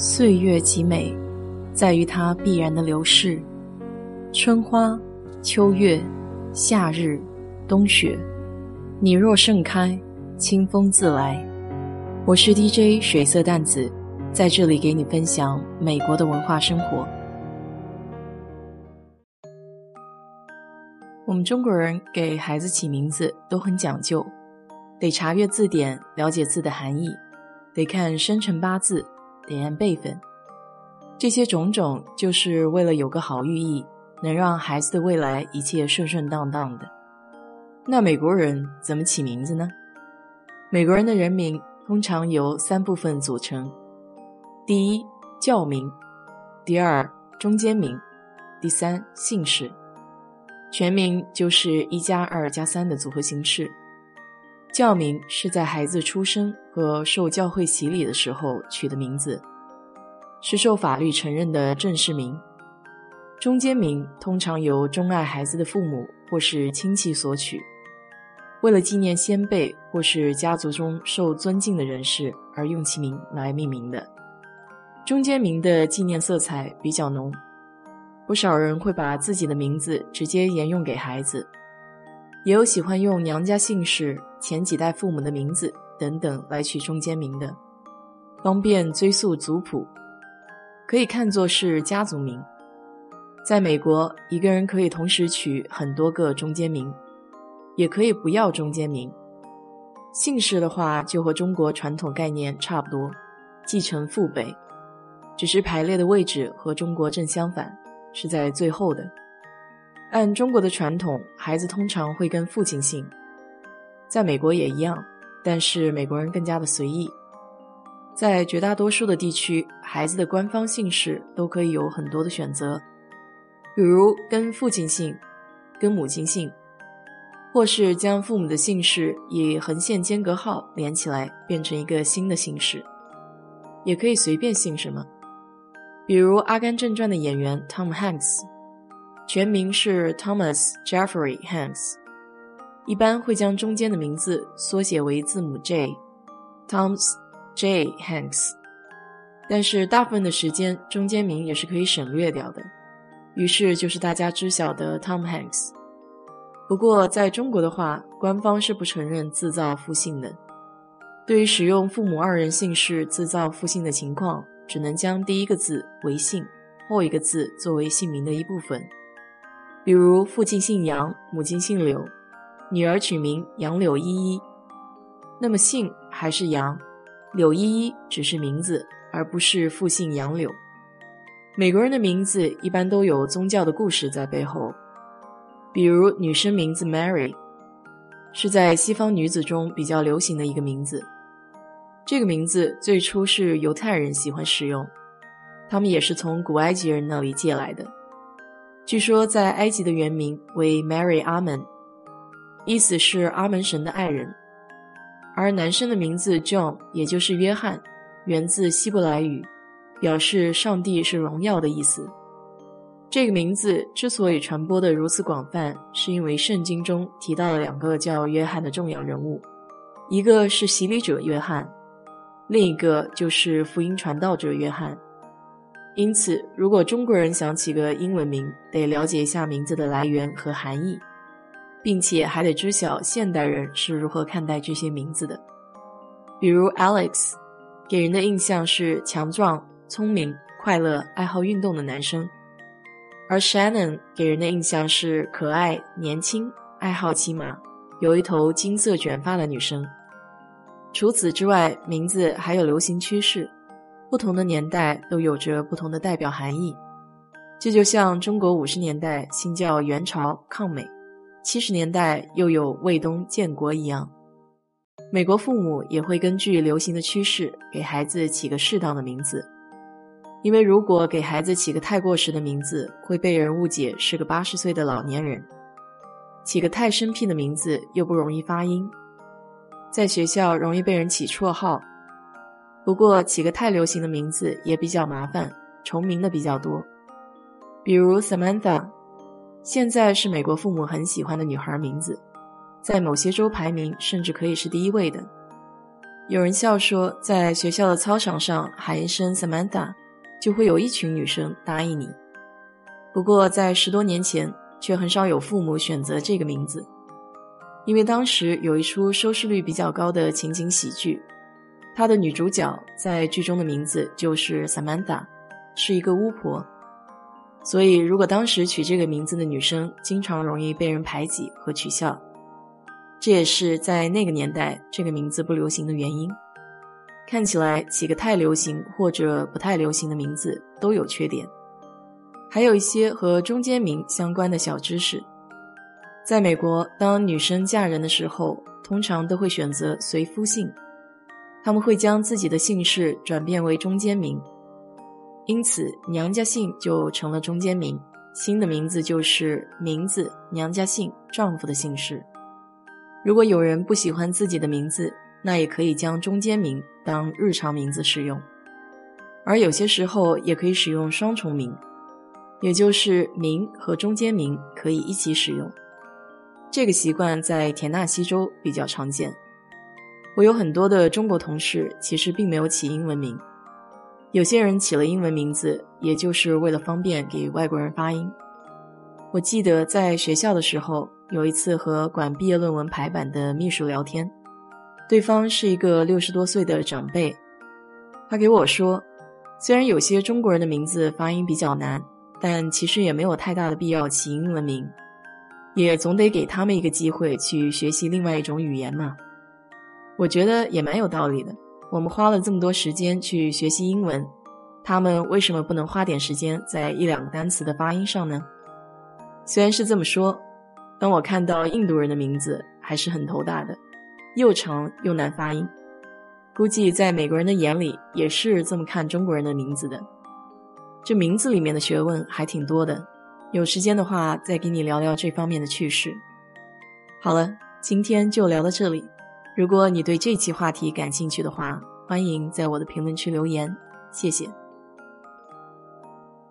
岁月极美，在于它必然的流逝。春花、秋月、夏日、冬雪，你若盛开，清风自来。我是 DJ 水色淡子，在这里给你分享美国的文化生活。我们中国人给孩子起名字都很讲究，得查阅字典了解字的含义，得看生辰八字。得按辈分，这些种种就是为了有个好寓意，能让孩子的未来一切顺顺当当的。那美国人怎么起名字呢？美国人的人名通常由三部分组成：第一，教名；第二，中间名；第三，姓氏。全名就是一加二加三的组合形式。教名是在孩子出生和受教会洗礼的时候取的名字，是受法律承认的正式名。中间名通常由钟爱孩子的父母或是亲戚所取，为了纪念先辈或是家族中受尊敬的人士而用其名来命名的。中间名的纪念色彩比较浓，不少人会把自己的名字直接沿用给孩子。也有喜欢用娘家姓氏、前几代父母的名字等等来取中间名的，方便追溯族谱，可以看作是家族名。在美国，一个人可以同时取很多个中间名，也可以不要中间名。姓氏的话，就和中国传统概念差不多，继承父辈，只是排列的位置和中国正相反，是在最后的。按中国的传统，孩子通常会跟父亲姓，在美国也一样，但是美国人更加的随意。在绝大多数的地区，孩子的官方姓氏都可以有很多的选择，比如跟父亲姓、跟母亲姓，或是将父母的姓氏以横线间隔号连起来变成一个新的姓氏，也可以随便姓什么，比如《阿甘正传》的演员 Tom Hanks。全名是 Thomas Jeffrey Hanks，一般会将中间的名字缩写为字母 J，Thomas J Hanks。但是大部分的时间，中间名也是可以省略掉的，于是就是大家知晓的 Tom Hanks。不过在中国的话，官方是不承认自造复姓的。对于使用父母二人姓氏自造复姓的情况，只能将第一个字为姓，后一个字作为姓名的一部分。比如父亲姓杨，母亲姓柳，女儿取名杨柳依依，那么姓还是杨，柳依依只是名字，而不是父姓杨柳。美国人的名字一般都有宗教的故事在背后，比如女生名字 Mary，是在西方女子中比较流行的一个名字。这个名字最初是犹太人喜欢使用，他们也是从古埃及人那里借来的。据说，在埃及的原名为 Mary 阿门，意思是阿门神的爱人。而男生的名字 John，也就是约翰，源自希伯来语，表示上帝是荣耀的意思。这个名字之所以传播的如此广泛，是因为圣经中提到了两个叫约翰的重要人物，一个是洗礼者约翰，另一个就是福音传道者约翰。因此，如果中国人想起个英文名，得了解一下名字的来源和含义，并且还得知晓现代人是如何看待这些名字的。比如 Alex，给人的印象是强壮、聪明、快乐、爱好运动的男生；而 Shannon 给人的印象是可爱、年轻、爱好骑马、有一头金色卷发的女生。除此之外，名字还有流行趋势。不同的年代都有着不同的代表含义，这就像中国五十年代新教元朝抗美，七十年代又有卫东建国一样。美国父母也会根据流行的趋势给孩子起个适当的名字，因为如果给孩子起个太过时的名字，会被人误解是个八十岁的老年人；起个太生僻的名字又不容易发音，在学校容易被人起绰号。不过起个太流行的名字也比较麻烦，重名的比较多，比如 Samantha，现在是美国父母很喜欢的女孩名字，在某些州排名甚至可以是第一位的。有人笑说，在学校的操场上喊一声 Samantha，就会有一群女生答应你。不过在十多年前，却很少有父母选择这个名字，因为当时有一出收视率比较高的情景喜剧，它的女主角在剧中的名字就是 Samantha，是一个巫婆。所以，如果当时取这个名字的女生，经常容易被人排挤和取笑。这也是在那个年代这个名字不流行的原因。看起来起个太流行或者不太流行的名字都有缺点。还有一些和中间名相关的小知识。在美国，当女生嫁人的时候，通常都会选择随夫姓，他们会将自己的姓氏转变为中间名，因此娘家姓就成了中间名，新的名字就是名字、娘家姓、丈夫的姓氏。如果有人不喜欢自己的名字，那也可以将中间名当日常名字使用，而有些时候也可以使用双重名，也就是名和中间名可以一起使用。这个习惯在田纳西州比较常见。我有很多的中国同事其实并没有起英文名，有些人起了英文名字，也就是为了方便给外国人发音。我记得在学校的时候。有一次和管毕业论文排版的秘书聊天，对方是一个六十多岁的长辈，他给我说，虽然有些中国人的名字发音比较难，但其实也没有太大的必要起英文名，也总得给他们一个机会去学习另外一种语言嘛。我觉得也蛮有道理的。我们花了这么多时间去学习英文，他们为什么不能花点时间在一两个单词的发音上呢？虽然是这么说。当我看到印度人的名字，还是很头大的，又长又难发音。估计在美国人的眼里，也是这么看中国人的名字的。这名字里面的学问还挺多的，有时间的话再给你聊聊这方面的趣事。好了，今天就聊到这里。如果你对这期话题感兴趣的话，欢迎在我的评论区留言，谢谢。